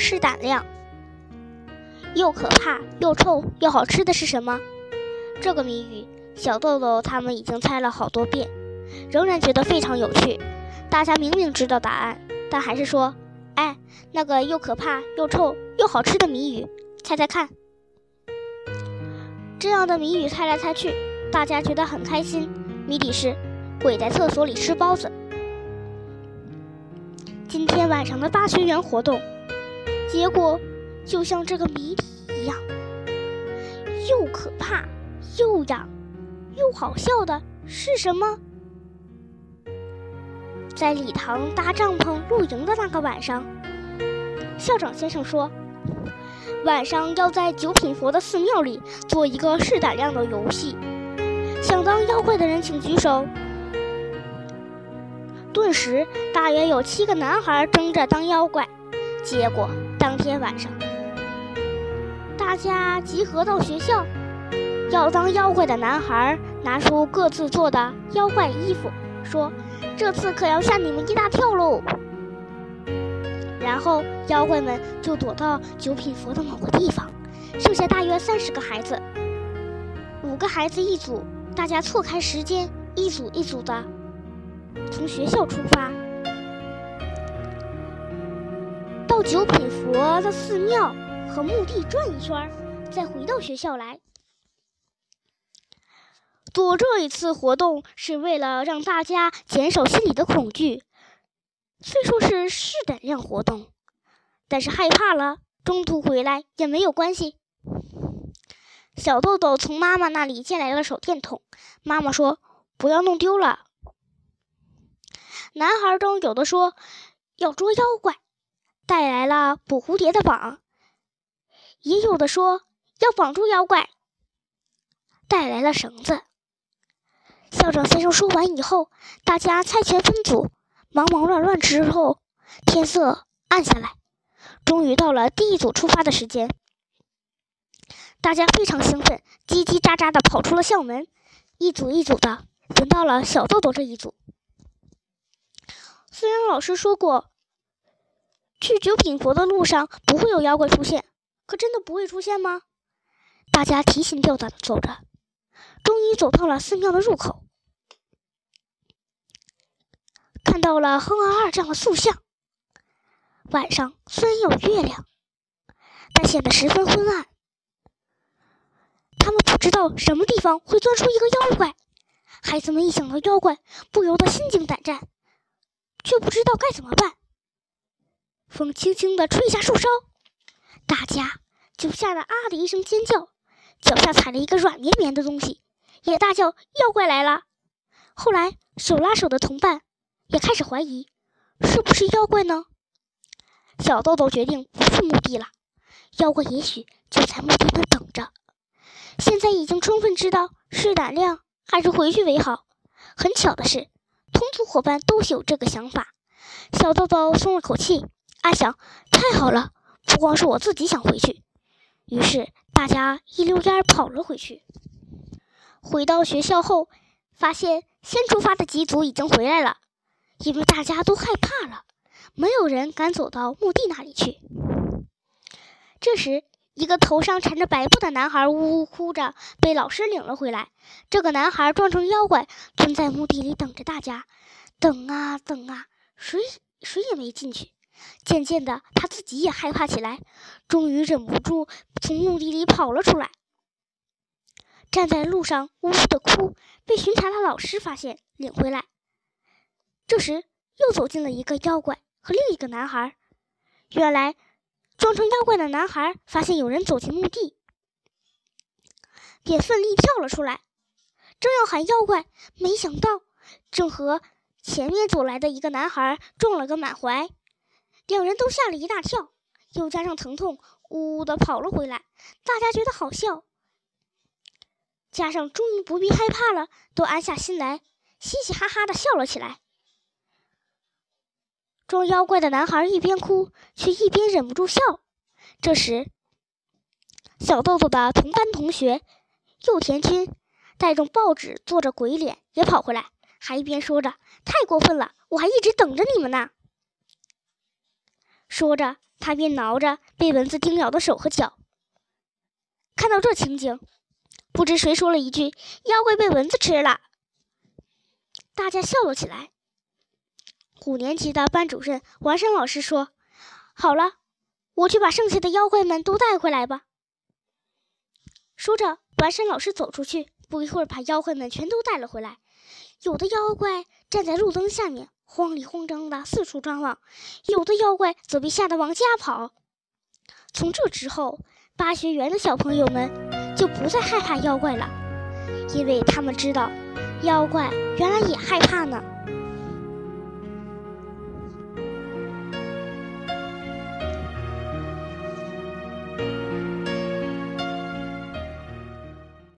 是胆量。又可怕又臭又好吃的是什么？这个谜语，小豆豆他们已经猜了好多遍，仍然觉得非常有趣。大家明明知道答案，但还是说：“哎，那个又可怕又臭又好吃的谜语，猜猜看。”这样的谜语猜来猜去，大家觉得很开心。谜底是：鬼在厕所里吃包子。今天晚上的大学园活动，结果就像这个谜题一样，又可怕又痒又好笑的是什么？在礼堂搭帐篷露营的那个晚上，校长先生说，晚上要在九品佛的寺庙里做一个试胆量的游戏，想当妖怪的人请举手。顿时，大约有七个男孩争着当妖怪。结果当天晚上，大家集合到学校，要当妖怪的男孩拿出各自做的妖怪衣服，说：“这次可要吓你们一大跳喽！”然后妖怪们就躲到九品佛的某个地方，剩下大约三十个孩子，五个孩子一组，大家错开时间，一组一组的。从学校出发，九品佛的寺庙和墓地转一圈，再回到学校来。做这一次活动是为了让大家减少心里的恐惧。虽说是试胆量活动，但是害怕了，中途回来也没有关系。小豆豆从妈妈那里借来了手电筒，妈妈说：“不要弄丢了。”男孩中有的说要捉妖怪，带来了捕蝴蝶的网；也有的说要绑住妖怪，带来了绳子。校长先生说完以后，大家猜拳分组，忙忙乱乱之后，天色暗下来，终于到了第一组出发的时间。大家非常兴奋，叽叽喳喳的跑出了校门，一组一组的，轮到了小豆豆这一组。虽然老师说过，去九品佛的路上不会有妖怪出现，可真的不会出现吗？大家提心吊胆的走着，终于走到了寺庙的入口，看到了哼二二这样的塑像。晚上虽然有月亮，但显得十分昏暗。他们不知道什么地方会钻出一个妖怪，孩子们一想到妖怪，不由得心惊胆战。却不知道该怎么办。风轻轻地吹下树梢，大家就吓得啊的一声尖叫，脚下踩了一个软绵绵的东西，也大叫：“妖怪来了！”后来手拉手的同伴也开始怀疑，是不是妖怪呢？小豆豆决定不去墓地了，妖怪也许就在墓地那等着。现在已经充分知道是胆量还是回去为好。很巧的是。同组伙伴都有这个想法，小豆豆松了口气，暗想：太好了，不光是我自己想回去。于是大家一溜烟跑了回去。回到学校后，发现先出发的几组已经回来了，因为大家都害怕了，没有人敢走到墓地那里去。这时，一个头上缠着白布的男孩呜呜哭着，被老师领了回来。这个男孩装成妖怪，蹲在墓地里等着大家。等啊等啊，谁谁也没进去。渐渐的，他自己也害怕起来，终于忍不住从墓地里跑了出来。站在路上呜呜的哭，被巡查的老师发现，领回来。这时，又走进了一个妖怪和另一个男孩。原来。装成妖怪的男孩发现有人走进墓地，便奋力跳了出来，正要喊妖怪，没想到正和前面走来的一个男孩撞了个满怀，两人都吓了一大跳，又加上疼痛，呜呜的跑了回来。大家觉得好笑，加上终于不必害怕了，都安下心来，嘻嘻哈哈的笑了起来。装妖怪的男孩一边哭，却一边忍不住笑。这时，小豆豆的同班同学右田君带着报纸，做着鬼脸，也跑回来，还一边说着：“太过分了，我还一直等着你们呢。”说着，他便挠着被蚊子叮咬的手和脚。看到这情景，不知谁说了一句：“妖怪被蚊子吃了。”大家笑了起来。五年级的班主任王山老师说：“好了，我去把剩下的妖怪们都带回来吧。”说着，王山老师走出去，不一会儿把妖怪们全都带了回来。有的妖怪站在路灯下面，慌里慌张的四处张望；有的妖怪则被吓得往家跑。从这之后，八学园的小朋友们就不再害怕妖怪了，因为他们知道，妖怪原来也害怕呢。